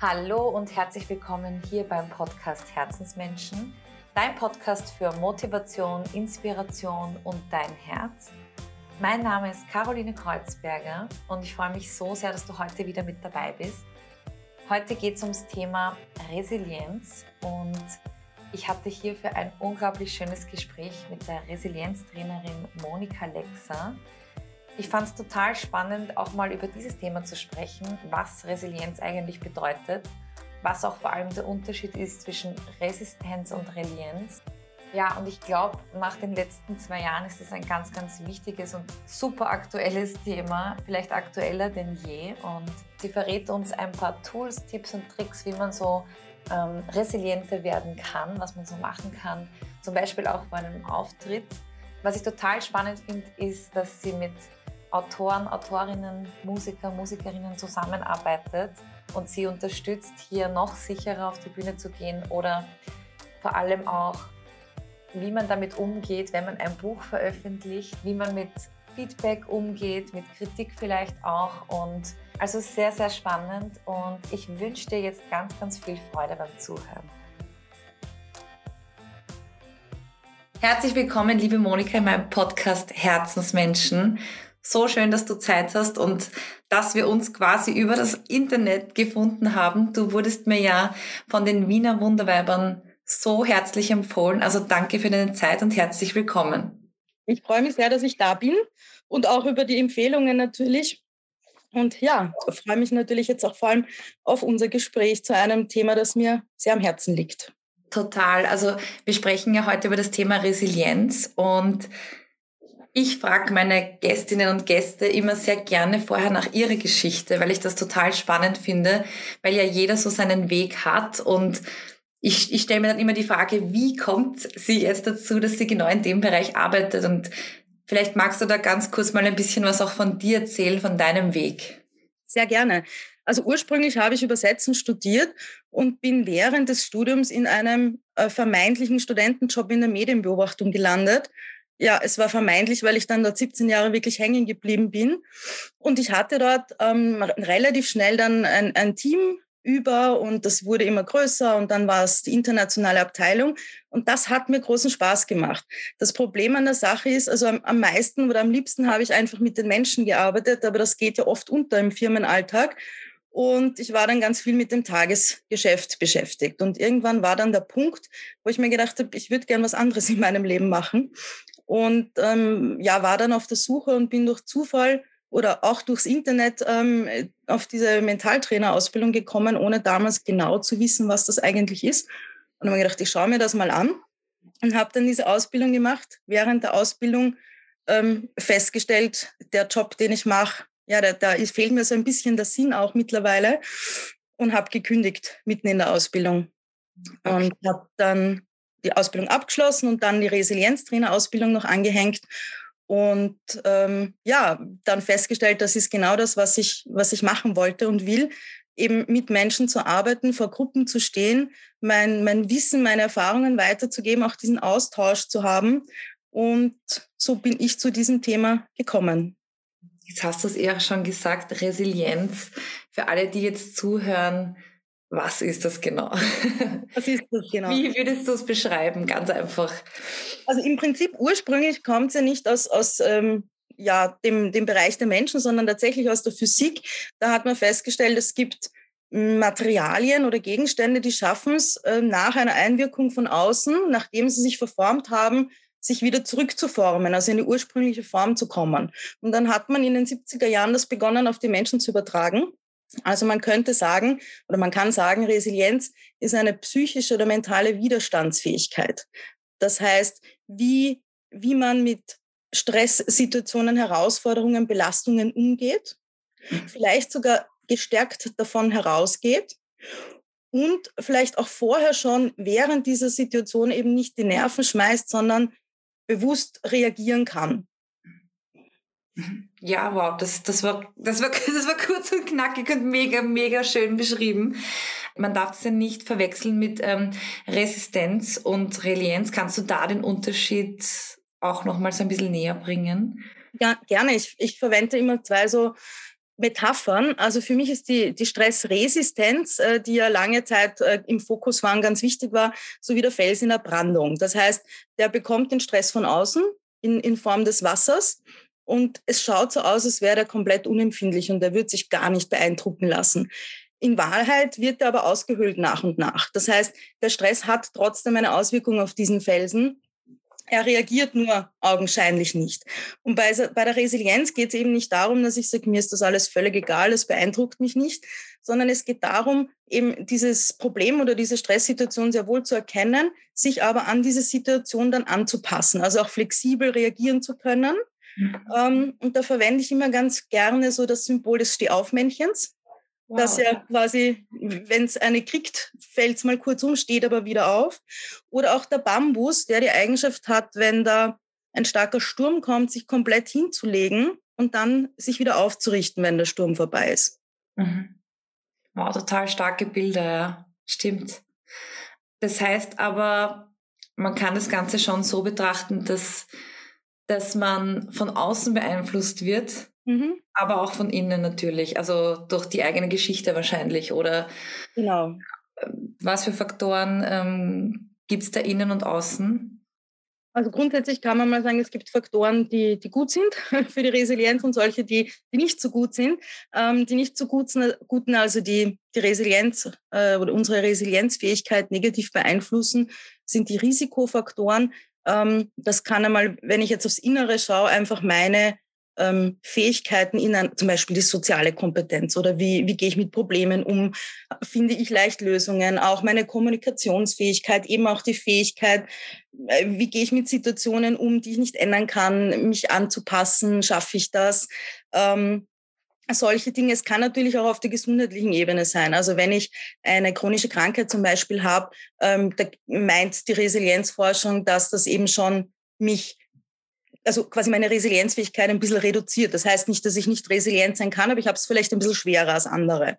Hallo und herzlich willkommen hier beim Podcast Herzensmenschen, dein Podcast für Motivation, Inspiration und dein Herz. Mein Name ist Caroline Kreuzberger und ich freue mich so sehr, dass du heute wieder mit dabei bist. Heute geht es ums Thema Resilienz und ich hatte hierfür ein unglaublich schönes Gespräch mit der Resilienztrainerin Monika Lexer. Ich fand es total spannend, auch mal über dieses Thema zu sprechen, was Resilienz eigentlich bedeutet, was auch vor allem der Unterschied ist zwischen Resistenz und Relienz. Ja, und ich glaube, nach den letzten zwei Jahren ist es ein ganz, ganz wichtiges und super aktuelles Thema, vielleicht aktueller denn je. Und sie verrät uns ein paar Tools, Tipps und Tricks, wie man so ähm, resilienter werden kann, was man so machen kann, zum Beispiel auch vor einem Auftritt. Was ich total spannend finde, ist, dass sie mit Autoren, Autorinnen, Musiker, Musikerinnen zusammenarbeitet und sie unterstützt, hier noch sicherer auf die Bühne zu gehen oder vor allem auch, wie man damit umgeht, wenn man ein Buch veröffentlicht, wie man mit Feedback umgeht, mit Kritik vielleicht auch und also sehr, sehr spannend und ich wünsche dir jetzt ganz, ganz viel Freude beim Zuhören. Herzlich willkommen, liebe Monika, in meinem Podcast Herzensmenschen. So schön, dass du Zeit hast und dass wir uns quasi über das Internet gefunden haben. Du wurdest mir ja von den Wiener Wunderweibern so herzlich empfohlen. Also danke für deine Zeit und herzlich willkommen. Ich freue mich sehr, dass ich da bin und auch über die Empfehlungen natürlich. Und ja, freue mich natürlich jetzt auch vor allem auf unser Gespräch zu einem Thema, das mir sehr am Herzen liegt. Total. Also wir sprechen ja heute über das Thema Resilienz und ich frage meine Gästinnen und Gäste immer sehr gerne vorher nach ihrer Geschichte, weil ich das total spannend finde, weil ja jeder so seinen Weg hat und ich, ich stelle mir dann immer die Frage, wie kommt sie jetzt dazu, dass sie genau in dem Bereich arbeitet und vielleicht magst du da ganz kurz mal ein bisschen was auch von dir erzählen, von deinem Weg. Sehr gerne. Also ursprünglich habe ich Übersetzen studiert und bin während des Studiums in einem äh, vermeintlichen Studentenjob in der Medienbeobachtung gelandet ja, es war vermeintlich, weil ich dann dort 17 Jahre wirklich hängen geblieben bin. Und ich hatte dort ähm, relativ schnell dann ein, ein Team über und das wurde immer größer und dann war es die internationale Abteilung und das hat mir großen Spaß gemacht. Das Problem an der Sache ist, also am, am meisten oder am liebsten habe ich einfach mit den Menschen gearbeitet, aber das geht ja oft unter im Firmenalltag und ich war dann ganz viel mit dem Tagesgeschäft beschäftigt. Und irgendwann war dann der Punkt, wo ich mir gedacht habe, ich würde gern was anderes in meinem Leben machen. Und ähm, ja, war dann auf der Suche und bin durch Zufall oder auch durchs Internet ähm, auf diese Mentaltrainerausbildung gekommen, ohne damals genau zu wissen, was das eigentlich ist. Und habe mir gedacht, ich schaue mir das mal an und habe dann diese Ausbildung gemacht. Während der Ausbildung ähm, festgestellt, der Job, den ich mache, ja, da, da fehlt mir so ein bisschen der Sinn auch mittlerweile und habe gekündigt mitten in der Ausbildung. Und habe dann die Ausbildung abgeschlossen und dann die Resilienztrainerausbildung noch angehängt. Und ähm, ja, dann festgestellt, das ist genau das, was ich, was ich machen wollte und will, eben mit Menschen zu arbeiten, vor Gruppen zu stehen, mein, mein Wissen, meine Erfahrungen weiterzugeben, auch diesen Austausch zu haben. Und so bin ich zu diesem Thema gekommen. Jetzt hast du es eher schon gesagt, Resilienz. Für alle, die jetzt zuhören, was ist das genau? Was ist das genau? Wie würdest du es beschreiben? Ganz einfach. Also im Prinzip ursprünglich kommt es ja nicht aus, aus ähm, ja, dem, dem Bereich der Menschen, sondern tatsächlich aus der Physik. Da hat man festgestellt, es gibt Materialien oder Gegenstände, die schaffen es äh, nach einer Einwirkung von außen, nachdem sie sich verformt haben, sich wieder zurückzuformen, also in die ursprüngliche Form zu kommen. Und dann hat man in den 70er Jahren das begonnen, auf die Menschen zu übertragen. Also man könnte sagen, oder man kann sagen, Resilienz ist eine psychische oder mentale Widerstandsfähigkeit. Das heißt, wie, wie man mit Stresssituationen, Herausforderungen, Belastungen umgeht, mhm. vielleicht sogar gestärkt davon herausgeht und vielleicht auch vorher schon während dieser Situation eben nicht die Nerven schmeißt, sondern bewusst reagieren kann. Ja, wow, das, das, war, das, war, das war kurz und knackig und mega, mega schön beschrieben. Man darf es ja nicht verwechseln mit ähm, Resistenz und Relienz. Kannst du da den Unterschied auch noch mal so ein bisschen näher bringen? Ja, gerne. Ich, ich verwende immer zwei so Metaphern. Also für mich ist die, die Stressresistenz, äh, die ja lange Zeit äh, im Fokus war, ganz wichtig war, so wie der Fels in der Brandung. Das heißt, der bekommt den Stress von außen in, in Form des Wassers und es schaut so aus, als wäre er komplett unempfindlich und er wird sich gar nicht beeindrucken lassen. In Wahrheit wird er aber ausgehöhlt nach und nach. Das heißt, der Stress hat trotzdem eine Auswirkung auf diesen Felsen. Er reagiert nur augenscheinlich nicht. Und bei, bei der Resilienz geht es eben nicht darum, dass ich sage, mir ist das alles völlig egal, es beeindruckt mich nicht, sondern es geht darum, eben dieses Problem oder diese Stresssituation sehr wohl zu erkennen, sich aber an diese Situation dann anzupassen, also auch flexibel reagieren zu können. Ähm, und da verwende ich immer ganz gerne so das Symbol des Stehaufmännchens. Wow. Dass er quasi, wenn es eine kriegt, fällt es mal kurz um, steht aber wieder auf. Oder auch der Bambus, der die Eigenschaft hat, wenn da ein starker Sturm kommt, sich komplett hinzulegen und dann sich wieder aufzurichten, wenn der Sturm vorbei ist. Mhm. Wow, total starke Bilder, ja. Stimmt. Das heißt aber, man kann das Ganze schon so betrachten, dass dass man von außen beeinflusst wird, mhm. aber auch von innen natürlich, also durch die eigene Geschichte wahrscheinlich oder genau. was für Faktoren ähm, gibt es da innen und außen? Also grundsätzlich kann man mal sagen, es gibt Faktoren, die, die gut sind für die Resilienz und solche, die, die nicht so gut sind. Ähm, die nicht so gut sind, guten, also die, die Resilienz äh, oder unsere Resilienzfähigkeit negativ beeinflussen, sind die Risikofaktoren, ähm, das kann einmal, wenn ich jetzt aufs Innere schaue, einfach meine ähm, Fähigkeiten in ein, zum Beispiel die soziale Kompetenz oder wie, wie gehe ich mit Problemen um, finde ich leicht Lösungen, auch meine Kommunikationsfähigkeit, eben auch die Fähigkeit, äh, wie gehe ich mit Situationen um, die ich nicht ändern kann, mich anzupassen, schaffe ich das. Ähm, solche Dinge. Es kann natürlich auch auf der gesundheitlichen Ebene sein. Also wenn ich eine chronische Krankheit zum Beispiel habe, ähm, da meint die Resilienzforschung, dass das eben schon mich also quasi meine Resilienzfähigkeit ein bisschen reduziert. Das heißt nicht, dass ich nicht resilient sein kann, aber ich habe es vielleicht ein bisschen schwerer als andere.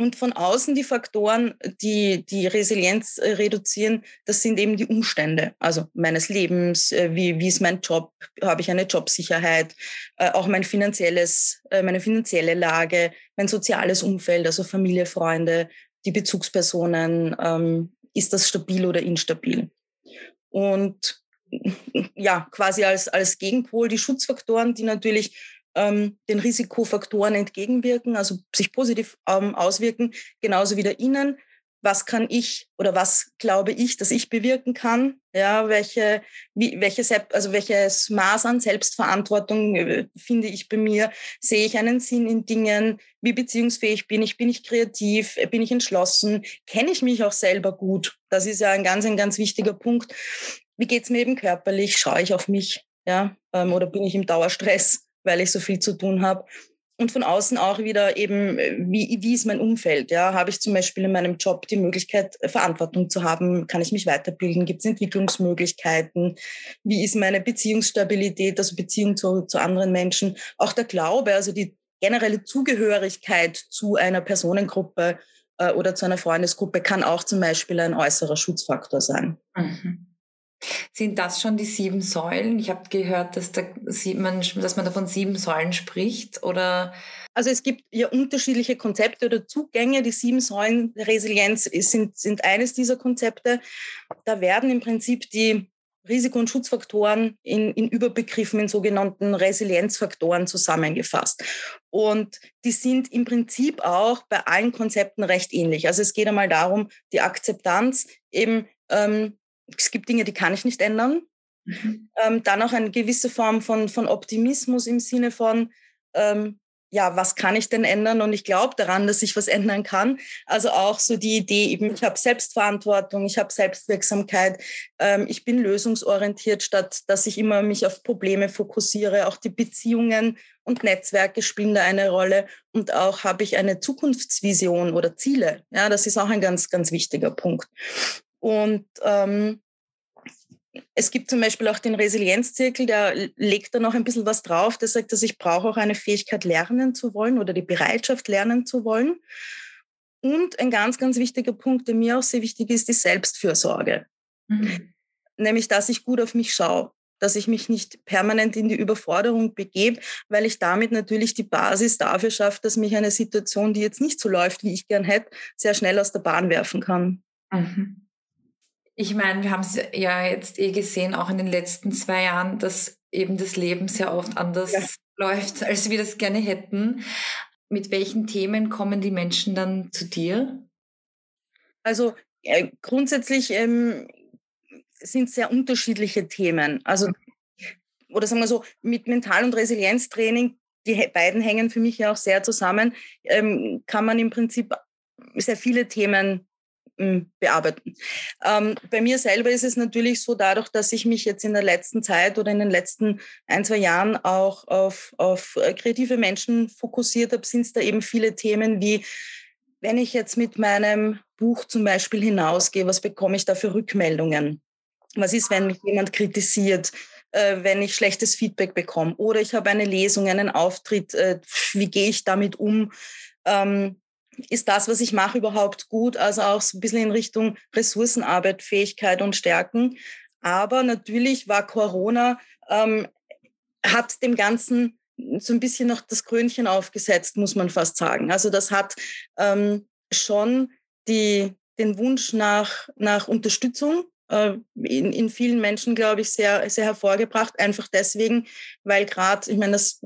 Und von außen die Faktoren, die die Resilienz äh, reduzieren, das sind eben die Umstände, also meines Lebens, äh, wie, wie ist mein Job, habe ich eine Jobsicherheit, äh, auch mein finanzielles, meine finanzielle Lage, mein soziales Umfeld, also Familie, Freunde, die Bezugspersonen, ähm, ist das stabil oder instabil? Und ja, quasi als, als Gegenpol die Schutzfaktoren, die natürlich ähm, den Risikofaktoren entgegenwirken, also sich positiv ähm, auswirken, genauso wie der Innen. Was kann ich oder was glaube ich, dass ich bewirken kann? Ja, welche, wie, welche, also welches Maß an Selbstverantwortung äh, finde ich bei mir? Sehe ich einen Sinn in Dingen? Wie beziehungsfähig bin ich? Bin ich kreativ? Bin ich entschlossen? Kenne ich mich auch selber gut? Das ist ja ein ganz, ein ganz wichtiger Punkt. Wie geht's mir eben körperlich? Schaue ich auf mich? Ja, ähm, oder bin ich im Dauerstress? Weil ich so viel zu tun habe. Und von außen auch wieder eben, wie, wie ist mein Umfeld? Ja, habe ich zum Beispiel in meinem Job die Möglichkeit, Verantwortung zu haben? Kann ich mich weiterbilden? Gibt es Entwicklungsmöglichkeiten? Wie ist meine Beziehungsstabilität, also Beziehung zu, zu anderen Menschen? Auch der Glaube, also die generelle Zugehörigkeit zu einer Personengruppe äh, oder zu einer Freundesgruppe kann auch zum Beispiel ein äußerer Schutzfaktor sein. Mhm. Sind das schon die sieben Säulen? Ich habe gehört, dass, da, man, dass man da von sieben Säulen spricht, oder? Also es gibt ja unterschiedliche Konzepte oder Zugänge. Die sieben Säulen der Resilienz sind, sind eines dieser Konzepte. Da werden im Prinzip die Risiko- und Schutzfaktoren in, in Überbegriffen, in sogenannten Resilienzfaktoren zusammengefasst. Und die sind im Prinzip auch bei allen Konzepten recht ähnlich. Also es geht einmal darum, die Akzeptanz eben ähm, es gibt Dinge, die kann ich nicht ändern. Mhm. Ähm, dann auch eine gewisse Form von, von Optimismus im Sinne von, ähm, ja, was kann ich denn ändern? Und ich glaube daran, dass ich was ändern kann. Also auch so die Idee, eben, ich habe Selbstverantwortung, ich habe Selbstwirksamkeit, ähm, ich bin lösungsorientiert, statt dass ich immer mich auf Probleme fokussiere. Auch die Beziehungen und Netzwerke spielen da eine Rolle. Und auch habe ich eine Zukunftsvision oder Ziele. Ja, das ist auch ein ganz, ganz wichtiger Punkt. Und ähm, es gibt zum Beispiel auch den Resilienzzirkel, der legt da noch ein bisschen was drauf, der sagt, dass ich brauche auch eine Fähigkeit lernen zu wollen oder die Bereitschaft lernen zu wollen. Und ein ganz, ganz wichtiger Punkt, der mir auch sehr wichtig ist, die Selbstfürsorge. Mhm. Nämlich, dass ich gut auf mich schaue. dass ich mich nicht permanent in die Überforderung begebe, weil ich damit natürlich die Basis dafür schaffe, dass mich eine Situation, die jetzt nicht so läuft, wie ich gern hätte, sehr schnell aus der Bahn werfen kann. Mhm. Ich meine, wir haben es ja jetzt eh gesehen, auch in den letzten zwei Jahren, dass eben das Leben sehr oft anders ja. läuft, als wir das gerne hätten. Mit welchen Themen kommen die Menschen dann zu dir? Also äh, grundsätzlich ähm, sind sehr unterschiedliche Themen. Also, oder sagen wir so, mit Mental- und Resilienztraining, die beiden hängen für mich ja auch sehr zusammen, ähm, kann man im Prinzip sehr viele Themen bearbeiten. Ähm, bei mir selber ist es natürlich so, dadurch, dass ich mich jetzt in der letzten Zeit oder in den letzten ein, zwei Jahren auch auf, auf äh, kreative Menschen fokussiert habe, sind es da eben viele Themen wie, wenn ich jetzt mit meinem Buch zum Beispiel hinausgehe, was bekomme ich da für Rückmeldungen? Was ist, wenn mich jemand kritisiert? Äh, wenn ich schlechtes Feedback bekomme oder ich habe eine Lesung, einen Auftritt, äh, wie gehe ich damit um? Ähm, ist das, was ich mache, überhaupt gut? Also auch so ein bisschen in Richtung Ressourcenarbeit, Fähigkeit und Stärken. Aber natürlich war Corona, ähm, hat dem Ganzen so ein bisschen noch das Krönchen aufgesetzt, muss man fast sagen. Also das hat ähm, schon die, den Wunsch nach, nach Unterstützung äh, in, in vielen Menschen, glaube ich, sehr, sehr hervorgebracht. Einfach deswegen, weil gerade, ich meine, das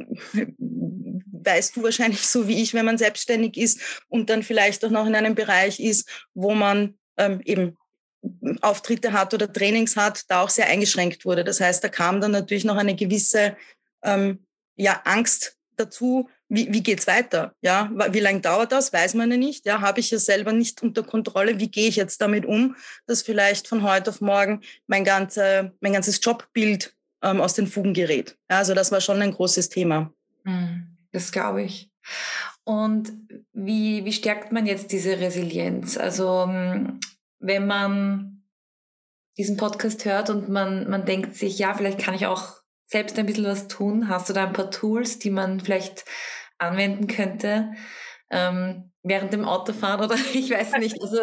weißt du wahrscheinlich so wie ich, wenn man selbstständig ist und dann vielleicht auch noch in einem Bereich ist, wo man ähm, eben Auftritte hat oder Trainings hat, da auch sehr eingeschränkt wurde. Das heißt, da kam dann natürlich noch eine gewisse ähm, ja, Angst dazu, wie, wie geht's weiter? Ja, wie lange dauert das? Weiß man ja nicht. Ja, habe ich ja selber nicht unter Kontrolle. Wie gehe ich jetzt damit um, dass vielleicht von heute auf morgen mein, ganze, mein ganzes Jobbild ähm, aus den Fugen gerät? Ja, also das war schon ein großes Thema. Mhm. Das glaube ich. Und wie, wie stärkt man jetzt diese Resilienz? Also hm, wenn man diesen Podcast hört und man, man denkt sich, ja, vielleicht kann ich auch selbst ein bisschen was tun. Hast du da ein paar Tools, die man vielleicht anwenden könnte ähm, während dem Autofahren oder ich weiß nicht. Also,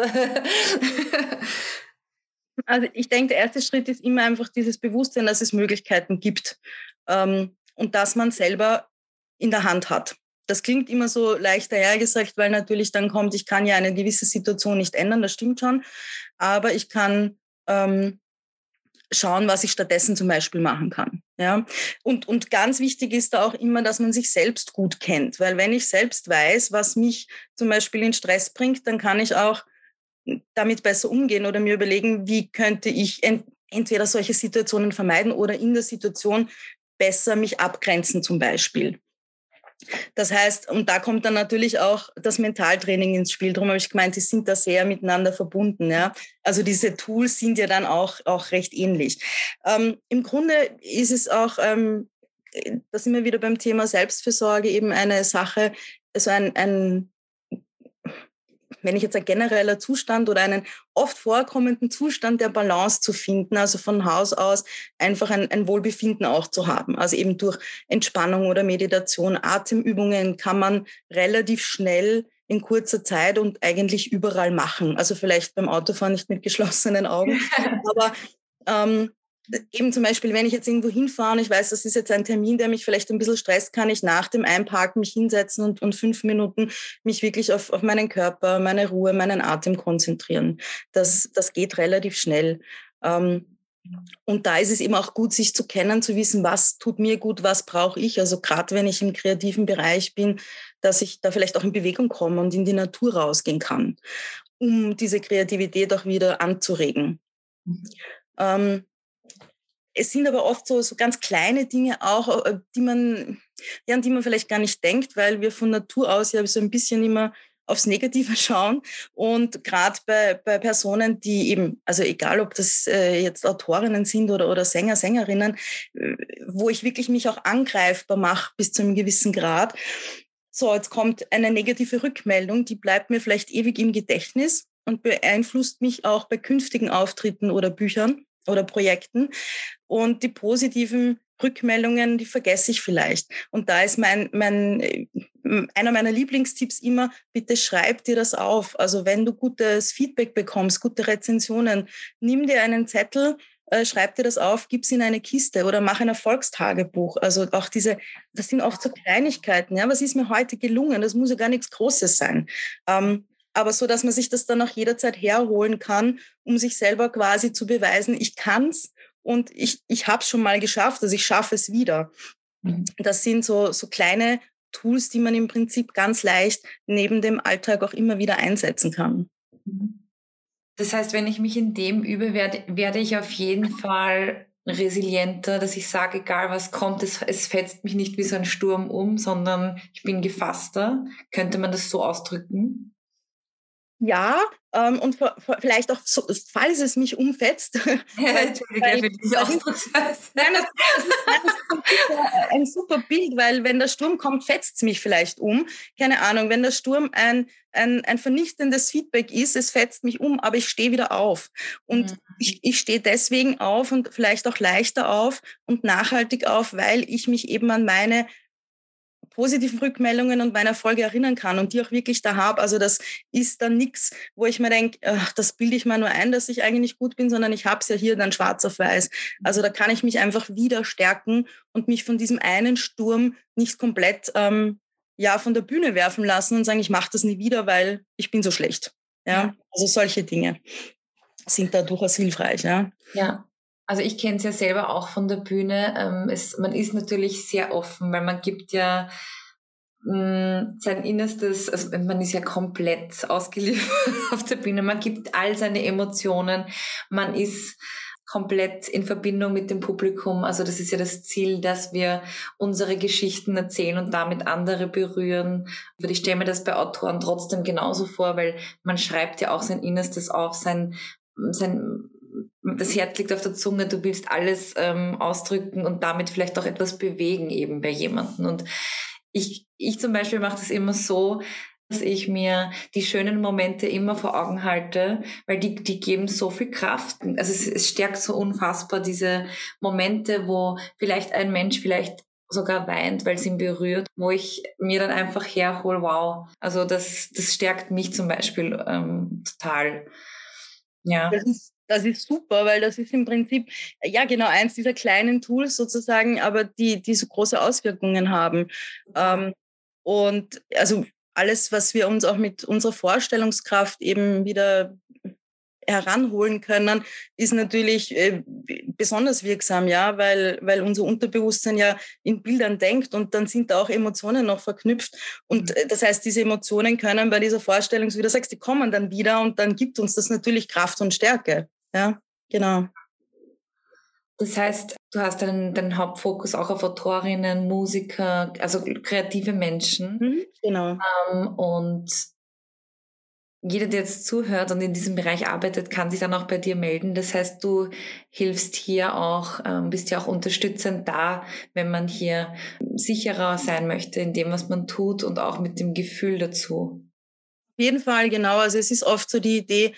also ich denke, der erste Schritt ist immer einfach dieses Bewusstsein, dass es Möglichkeiten gibt ähm, und dass man selber in der Hand hat. Das klingt immer so leicht dahergesagt, weil natürlich dann kommt, ich kann ja eine gewisse Situation nicht ändern, das stimmt schon, aber ich kann ähm, schauen, was ich stattdessen zum Beispiel machen kann. Ja? Und, und ganz wichtig ist da auch immer, dass man sich selbst gut kennt, weil wenn ich selbst weiß, was mich zum Beispiel in Stress bringt, dann kann ich auch damit besser umgehen oder mir überlegen, wie könnte ich ent entweder solche Situationen vermeiden oder in der Situation besser mich abgrenzen zum Beispiel. Das heißt, und da kommt dann natürlich auch das Mentaltraining ins Spiel. Darum habe ich gemeint, die sind da sehr miteinander verbunden. Ja? Also diese Tools sind ja dann auch, auch recht ähnlich. Ähm, Im Grunde ist es auch, ähm, da sind wir wieder beim Thema Selbstfürsorge, eben eine Sache, also ein, ein wenn ich jetzt ein genereller Zustand oder einen oft vorkommenden Zustand der Balance zu finden, also von Haus aus einfach ein, ein Wohlbefinden auch zu haben. Also eben durch Entspannung oder Meditation, Atemübungen kann man relativ schnell in kurzer Zeit und eigentlich überall machen. Also vielleicht beim Autofahren nicht mit geschlossenen Augen, aber ähm, eben zum Beispiel, wenn ich jetzt irgendwo hinfahre und ich weiß, das ist jetzt ein Termin, der mich vielleicht ein bisschen stresst, kann ich nach dem Einparken mich hinsetzen und, und fünf Minuten mich wirklich auf, auf meinen Körper, meine Ruhe, meinen Atem konzentrieren. Das, das geht relativ schnell. Ähm, und da ist es eben auch gut, sich zu kennen, zu wissen, was tut mir gut, was brauche ich. Also gerade wenn ich im kreativen Bereich bin, dass ich da vielleicht auch in Bewegung komme und in die Natur rausgehen kann, um diese Kreativität auch wieder anzuregen. Mhm. Ähm, es sind aber oft so, so ganz kleine Dinge auch, äh, die man, ja, an die man vielleicht gar nicht denkt, weil wir von Natur aus ja so ein bisschen immer aufs Negative schauen. Und gerade bei, bei Personen, die eben, also egal ob das äh, jetzt Autorinnen sind oder, oder Sänger, Sängerinnen, äh, wo ich wirklich mich auch angreifbar mache bis zu einem gewissen Grad. So, jetzt kommt eine negative Rückmeldung, die bleibt mir vielleicht ewig im Gedächtnis und beeinflusst mich auch bei künftigen Auftritten oder Büchern oder Projekten. Und die positiven Rückmeldungen, die vergesse ich vielleicht. Und da ist mein, mein, äh, einer meiner Lieblingstipps immer, bitte schreib dir das auf. Also wenn du gutes Feedback bekommst, gute Rezensionen, nimm dir einen Zettel äh, schreib dir das auf, gib es in eine Kiste oder mach ein Erfolgstagebuch. Also auch diese, das sind oft so Kleinigkeiten. Ja, was ist mir heute gelungen? Das muss ja gar nichts Großes sein. Ähm, aber so, dass man sich das dann auch jederzeit herholen kann, um sich selber quasi zu beweisen, ich kann's und ich, ich habe es schon mal geschafft, also ich schaffe es wieder. Mhm. Das sind so, so kleine Tools, die man im Prinzip ganz leicht neben dem Alltag auch immer wieder einsetzen kann. Mhm. Das heißt, wenn ich mich in dem übe, werde, werde ich auf jeden Fall resilienter, dass ich sage, egal was kommt, es, es fetzt mich nicht wie so ein Sturm um, sondern ich bin gefasster. Könnte man das so ausdrücken? Ja, ähm, und vielleicht auch, so, falls es mich umfetzt. Ja, Entschuldige für diese Ausdrucksweise. Nein, das, das ist ein super Bild, weil wenn der Sturm kommt, fetzt es mich vielleicht um. Keine Ahnung, wenn der Sturm ein, ein, ein vernichtendes Feedback ist, es fetzt mich um, aber ich stehe wieder auf. Und mhm. ich, ich stehe deswegen auf und vielleicht auch leichter auf und nachhaltig auf, weil ich mich eben an meine positiven Rückmeldungen und meine Erfolge erinnern kann und die auch wirklich da habe. Also das ist dann nichts, wo ich mir denke, das bilde ich mir nur ein, dass ich eigentlich gut bin, sondern ich habe es ja hier dann schwarz auf weiß. Also da kann ich mich einfach wieder stärken und mich von diesem einen Sturm nicht komplett ähm, ja, von der Bühne werfen lassen und sagen, ich mache das nie wieder, weil ich bin so schlecht. Ja, also solche Dinge sind da durchaus hilfreich. Ja. Ja. Also ich kenne es ja selber auch von der Bühne. Ähm, es, man ist natürlich sehr offen, weil man gibt ja mh, mm, sein Innerstes, also man ist ja komplett ausgeliefert auf der Bühne. Man gibt all seine Emotionen. Man ist komplett in Verbindung mit dem Publikum. Also das ist ja das Ziel, dass wir unsere Geschichten erzählen und damit andere berühren. Aber ich stelle mir das bei Autoren trotzdem genauso vor, weil man schreibt ja auch sein Innerstes auf, sein, sein das Herz liegt auf der Zunge, du willst alles ähm, ausdrücken und damit vielleicht auch etwas bewegen eben bei jemandem. Und ich, ich zum Beispiel mache das immer so, dass ich mir die schönen Momente immer vor Augen halte, weil die, die geben so viel Kraft. Also es, es stärkt so unfassbar diese Momente, wo vielleicht ein Mensch vielleicht sogar weint, weil es ihn berührt, wo ich mir dann einfach herhole, wow. Also das, das stärkt mich zum Beispiel ähm, total. Ja. Das ist, das ist super, weil das ist im Prinzip, ja genau, eins dieser kleinen Tools sozusagen, aber die, die so große Auswirkungen haben. Ähm, und also alles, was wir uns auch mit unserer Vorstellungskraft eben wieder heranholen können, ist natürlich äh, besonders wirksam, ja, weil, weil unser Unterbewusstsein ja in Bildern denkt und dann sind da auch Emotionen noch verknüpft. Und mhm. äh, das heißt, diese Emotionen können bei dieser Vorstellung, so wie du sagst, die kommen dann wieder und dann gibt uns das natürlich Kraft und Stärke. Ja, genau. Das heißt, du hast deinen, deinen Hauptfokus auch auf Autorinnen, Musiker, also kreative Menschen. Mhm, genau. Ähm, und jeder, der jetzt zuhört und in diesem Bereich arbeitet, kann sich dann auch bei dir melden. Das heißt, du hilfst hier auch, ähm, bist ja auch unterstützend da, wenn man hier sicherer sein möchte in dem, was man tut und auch mit dem Gefühl dazu. Auf jeden Fall, genau. Also es ist oft so die Idee,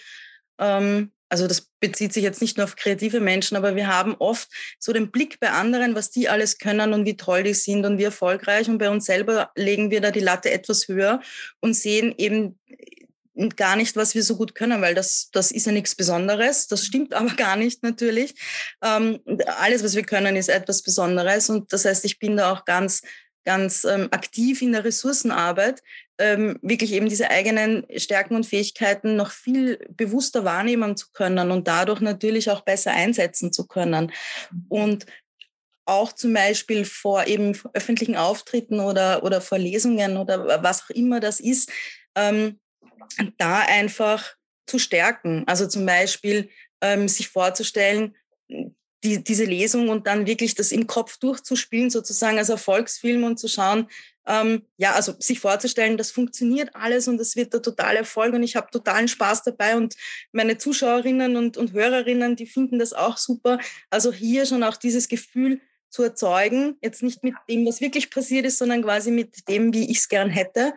ähm, also das bezieht sich jetzt nicht nur auf kreative Menschen, aber wir haben oft so den Blick bei anderen, was die alles können und wie toll die sind und wie erfolgreich. Und bei uns selber legen wir da die Latte etwas höher und sehen eben gar nicht, was wir so gut können, weil das, das ist ja nichts Besonderes. Das stimmt aber gar nicht natürlich. Ähm, alles, was wir können, ist etwas Besonderes. Und das heißt, ich bin da auch ganz, ganz ähm, aktiv in der Ressourcenarbeit, ähm, wirklich eben diese eigenen Stärken und Fähigkeiten noch viel bewusster wahrnehmen zu können und dadurch natürlich auch besser einsetzen zu können. Und auch zum Beispiel vor eben öffentlichen Auftritten oder, oder vor Lesungen oder was auch immer das ist, ähm, da einfach zu stärken. Also zum Beispiel ähm, sich vorzustellen, die, diese Lesung und dann wirklich das im Kopf durchzuspielen, sozusagen als Erfolgsfilm und zu schauen, ähm, ja, also sich vorzustellen, das funktioniert alles und das wird der totale Erfolg und ich habe totalen Spaß dabei und meine Zuschauerinnen und, und Hörerinnen, die finden das auch super. Also hier schon auch dieses Gefühl zu erzeugen, jetzt nicht mit dem, was wirklich passiert ist, sondern quasi mit dem, wie ich es gern hätte.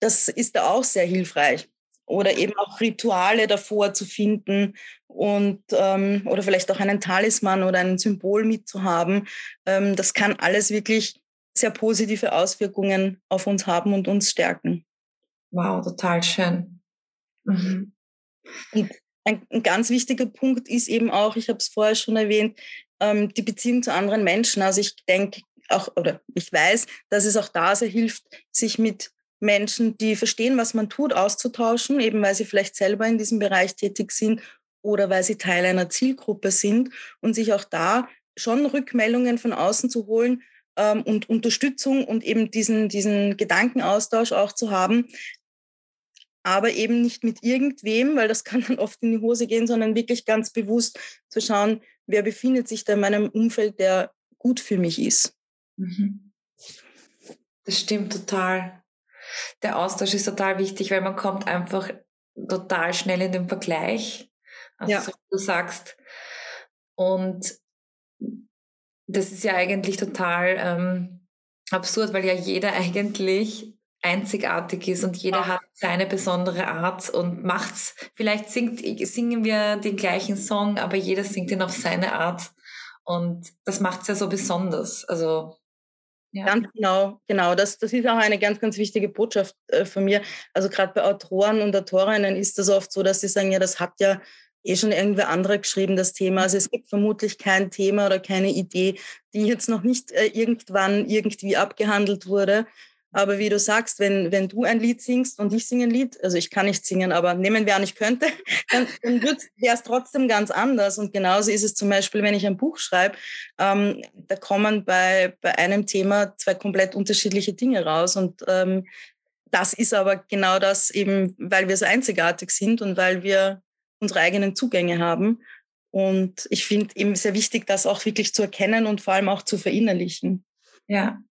Das ist da auch sehr hilfreich. Oder eben auch Rituale davor zu finden und ähm, oder vielleicht auch einen Talisman oder ein Symbol mitzuhaben. Ähm, das kann alles wirklich sehr positive Auswirkungen auf uns haben und uns stärken. Wow, total schön. Mhm. Und ein, ein, ganz wichtiger Punkt ist eben auch, ich habe es vorher schon erwähnt, ähm, die Beziehung zu anderen Menschen. Also ich denke auch, oder ich weiß, dass es auch da sehr hilft, sich mit Menschen, die verstehen, was man tut, auszutauschen, eben weil sie vielleicht selber in diesem Bereich tätig sind oder weil sie Teil einer Zielgruppe sind und sich auch da schon Rückmeldungen von außen zu holen ähm, und Unterstützung und eben diesen, diesen Gedankenaustausch auch zu haben, aber eben nicht mit irgendwem, weil das kann dann oft in die Hose gehen, sondern wirklich ganz bewusst zu schauen, wer befindet sich da in meinem Umfeld, der gut für mich ist. Mhm. Das stimmt total. Der Austausch ist total wichtig, weil man kommt einfach total schnell in den Vergleich. Also ja. so du sagst. Und das ist ja eigentlich total ähm, absurd, weil ja jeder eigentlich einzigartig ist und jeder hat seine besondere Art und macht's. Vielleicht singt, singen wir den gleichen Song, aber jeder singt ihn auf seine Art. Und das macht's ja so besonders. Also ja. Ganz genau, genau. Das, das ist auch eine ganz, ganz wichtige Botschaft äh, von mir. Also gerade bei Autoren und Autorinnen ist das oft so, dass sie sagen, ja, das hat ja eh schon irgendwer andere geschrieben, das Thema. Also es gibt vermutlich kein Thema oder keine Idee, die jetzt noch nicht äh, irgendwann irgendwie abgehandelt wurde. Aber wie du sagst, wenn, wenn du ein Lied singst und ich singe ein Lied, also ich kann nicht singen, aber nehmen wir an, ich könnte, dann, dann wäre es trotzdem ganz anders. Und genauso ist es zum Beispiel, wenn ich ein Buch schreibe, ähm, da kommen bei, bei einem Thema zwei komplett unterschiedliche Dinge raus. Und ähm, das ist aber genau das eben, weil wir so einzigartig sind und weil wir unsere eigenen Zugänge haben. Und ich finde eben sehr wichtig, das auch wirklich zu erkennen und vor allem auch zu verinnerlichen. Ja.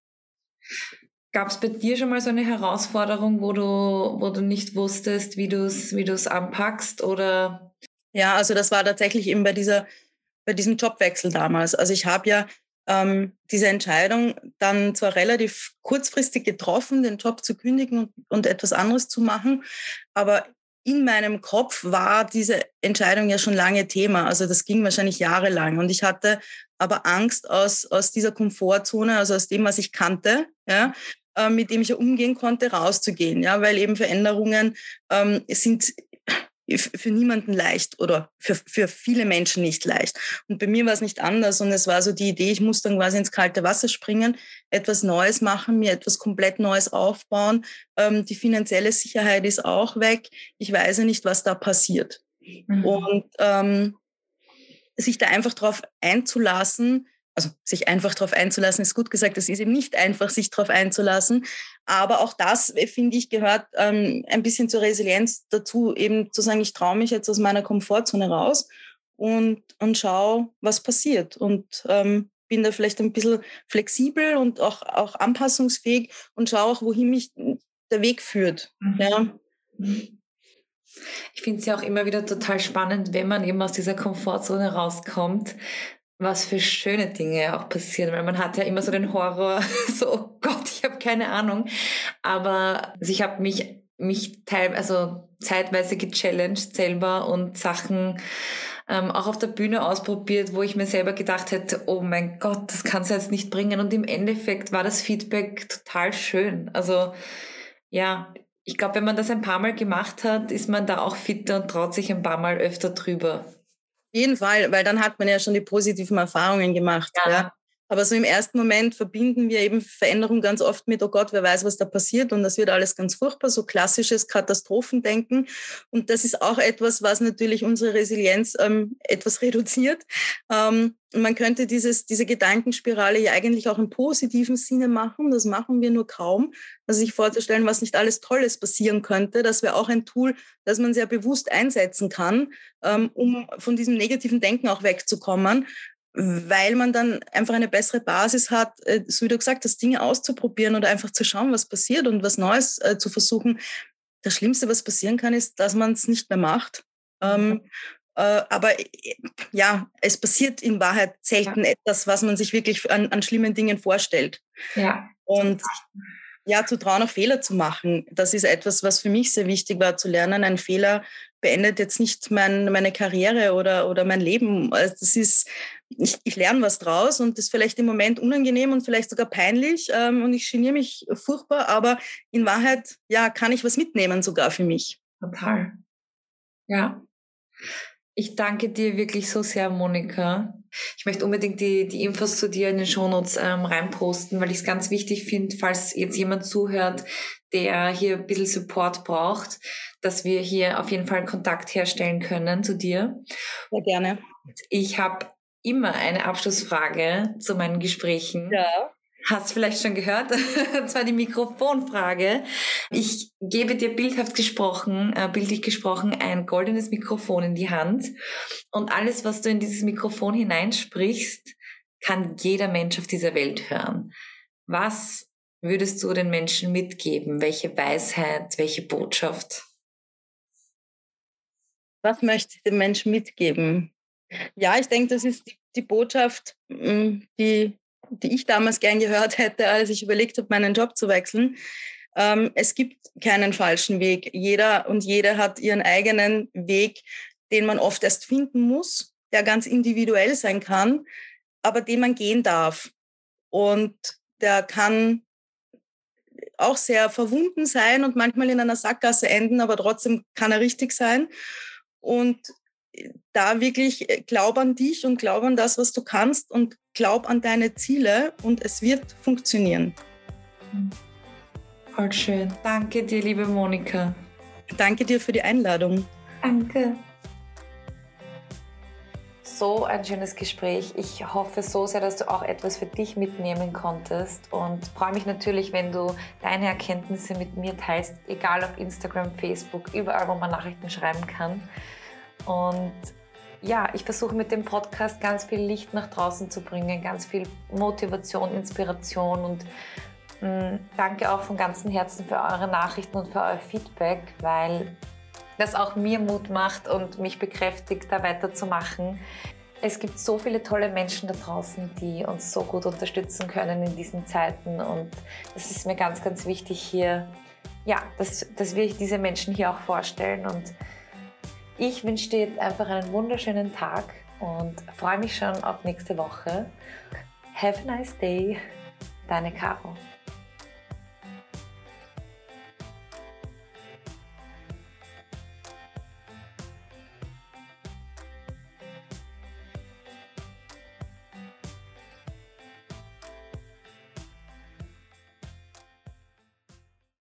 Gab es bei dir schon mal so eine Herausforderung, wo du, wo du nicht wusstest, wie du es wie du's anpackst? Oder? Ja, also das war tatsächlich eben bei, dieser, bei diesem Jobwechsel damals. Also ich habe ja ähm, diese Entscheidung dann zwar relativ kurzfristig getroffen, den Job zu kündigen und, und etwas anderes zu machen, aber in meinem Kopf war diese Entscheidung ja schon lange Thema. Also das ging wahrscheinlich jahrelang. Und ich hatte aber Angst aus, aus dieser Komfortzone, also aus dem, was ich kannte, ja, äh, mit dem ich ja umgehen konnte, rauszugehen. Ja, weil eben Veränderungen ähm, sind für niemanden leicht oder für, für viele Menschen nicht leicht. Und bei mir war es nicht anders und es war so die Idee, ich muss dann quasi ins kalte Wasser springen, etwas Neues machen, mir etwas komplett Neues aufbauen. Ähm, die finanzielle Sicherheit ist auch weg. Ich weiß ja nicht, was da passiert. Mhm. Und ähm, sich da einfach drauf einzulassen, also sich einfach darauf einzulassen, ist gut gesagt, es ist eben nicht einfach, sich darauf einzulassen. Aber auch das, äh, finde ich, gehört ähm, ein bisschen zur Resilienz dazu, eben zu sagen, ich traue mich jetzt aus meiner Komfortzone raus und, und schaue, was passiert. Und ähm, bin da vielleicht ein bisschen flexibel und auch, auch anpassungsfähig und schaue auch, wohin mich der Weg führt. Mhm. Ja. Ich finde es ja auch immer wieder total spannend, wenn man eben aus dieser Komfortzone rauskommt, was für schöne Dinge auch passieren, weil man hat ja immer so den Horror, so oh Gott, ich habe keine Ahnung. Aber also ich habe mich mich teil, also zeitweise gechallenged selber und Sachen ähm, auch auf der Bühne ausprobiert, wo ich mir selber gedacht hätte, oh mein Gott, das kannst du jetzt nicht bringen. Und im Endeffekt war das Feedback total schön. Also ja, ich glaube, wenn man das ein paar Mal gemacht hat, ist man da auch fitter und traut sich ein paar Mal öfter drüber jeden Fall, weil dann hat man ja schon die positiven Erfahrungen gemacht. Ja. ja. Aber so im ersten Moment verbinden wir eben Veränderung ganz oft mit, oh Gott, wer weiß, was da passiert und das wird alles ganz furchtbar, so klassisches Katastrophendenken. Und das ist auch etwas, was natürlich unsere Resilienz ähm, etwas reduziert. Ähm, man könnte dieses, diese Gedankenspirale ja eigentlich auch im positiven Sinne machen. Das machen wir nur kaum. Also sich vorzustellen, was nicht alles Tolles passieren könnte. Das wäre auch ein Tool, das man sehr bewusst einsetzen kann, ähm, um von diesem negativen Denken auch wegzukommen weil man dann einfach eine bessere Basis hat, äh, so wie du gesagt hast, Dinge auszuprobieren oder einfach zu schauen, was passiert und was Neues äh, zu versuchen. Das Schlimmste, was passieren kann, ist, dass man es nicht mehr macht. Ähm, äh, aber äh, ja, es passiert in Wahrheit selten ja. etwas, was man sich wirklich an, an schlimmen Dingen vorstellt. Ja. Und ja, zu trauen, auch Fehler zu machen. Das ist etwas, was für mich sehr wichtig war, zu lernen. Ein Fehler beendet jetzt nicht mein, meine Karriere oder, oder mein Leben. Also das ist, ich, ich lerne was draus und das ist vielleicht im Moment unangenehm und vielleicht sogar peinlich ähm, und ich geniere mich furchtbar, aber in Wahrheit, ja, kann ich was mitnehmen sogar für mich. Total. Ja. Ich danke dir wirklich so sehr, Monika. Ich möchte unbedingt die, die Infos zu dir in den Shownotes ähm, reinposten, weil ich es ganz wichtig finde, falls jetzt jemand zuhört, der hier ein bisschen Support braucht, dass wir hier auf jeden Fall Kontakt herstellen können zu dir. Sehr gerne. Ich habe immer eine Abschlussfrage zu meinen Gesprächen. Ja. Hast vielleicht schon gehört, und zwar die Mikrofonfrage. Ich gebe dir bildhaft gesprochen, äh, bildlich gesprochen, ein goldenes Mikrofon in die Hand und alles, was du in dieses Mikrofon hineinsprichst, kann jeder Mensch auf dieser Welt hören. Was würdest du den Menschen mitgeben? Welche Weisheit, welche Botschaft? Was möchte ich den Menschen mitgeben? Ja, ich denke, das ist die, die Botschaft, mm, die die ich damals gern gehört hätte, als ich überlegt habe, meinen Job zu wechseln. Ähm, es gibt keinen falschen Weg. Jeder und jede hat ihren eigenen Weg, den man oft erst finden muss, der ganz individuell sein kann, aber den man gehen darf. Und der kann auch sehr verwunden sein und manchmal in einer Sackgasse enden, aber trotzdem kann er richtig sein. Und da wirklich äh, glaub an dich und glaub an das, was du kannst und glaub an deine Ziele und es wird funktionieren. Voll schön. Danke dir, liebe Monika. Danke dir für die Einladung. Danke. So ein schönes Gespräch. Ich hoffe so sehr, dass du auch etwas für dich mitnehmen konntest und freue mich natürlich, wenn du deine Erkenntnisse mit mir teilst, egal auf Instagram, Facebook, überall, wo man Nachrichten schreiben kann. Und ja, ich versuche mit dem Podcast ganz viel Licht nach draußen zu bringen, ganz viel Motivation, Inspiration und mh, mm, danke auch von ganzem Herzen für eure Nachrichten und für euer Feedback, weil das auch mir Mut macht und mich bekräftigt, da weiterzumachen. Es gibt so viele tolle Menschen da draußen, die uns so gut unterstützen können in diesen Zeiten und es ist mir ganz, ganz wichtig hier, ja, dass, dass wir diese Menschen hier auch vorstellen und ich wünsche dir jetzt einfach einen wunderschönen Tag und freue mich schon auf nächste Woche. Have a nice day. Deine Caro.